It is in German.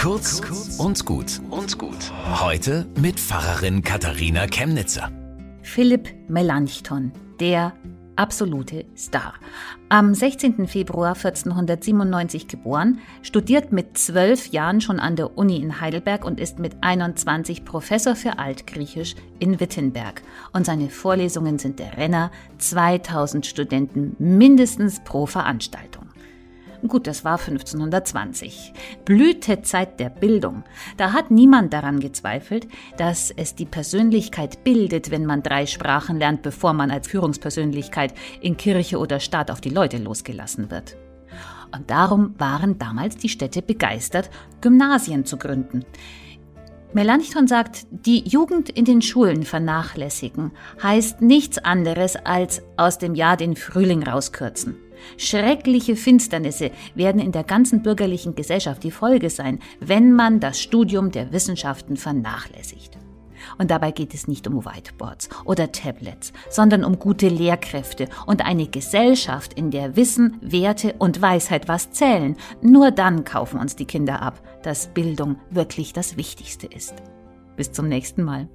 Kurz und gut und gut. Heute mit Pfarrerin Katharina Chemnitzer. Philipp Melanchthon, der absolute Star. Am 16. Februar 1497 geboren, studiert mit zwölf Jahren schon an der Uni in Heidelberg und ist mit 21 Professor für Altgriechisch in Wittenberg. Und seine Vorlesungen sind der Renner, 2000 Studenten mindestens pro Veranstaltung. Gut, das war 1520. Blütezeit der Bildung. Da hat niemand daran gezweifelt, dass es die Persönlichkeit bildet, wenn man drei Sprachen lernt, bevor man als Führungspersönlichkeit in Kirche oder Staat auf die Leute losgelassen wird. Und darum waren damals die Städte begeistert, Gymnasien zu gründen. Melanchthon sagt, die Jugend in den Schulen vernachlässigen heißt nichts anderes als aus dem Jahr den Frühling rauskürzen. Schreckliche Finsternisse werden in der ganzen bürgerlichen Gesellschaft die Folge sein, wenn man das Studium der Wissenschaften vernachlässigt. Und dabei geht es nicht um Whiteboards oder Tablets, sondern um gute Lehrkräfte und eine Gesellschaft, in der Wissen, Werte und Weisheit was zählen. Nur dann kaufen uns die Kinder ab, dass Bildung wirklich das Wichtigste ist. Bis zum nächsten Mal.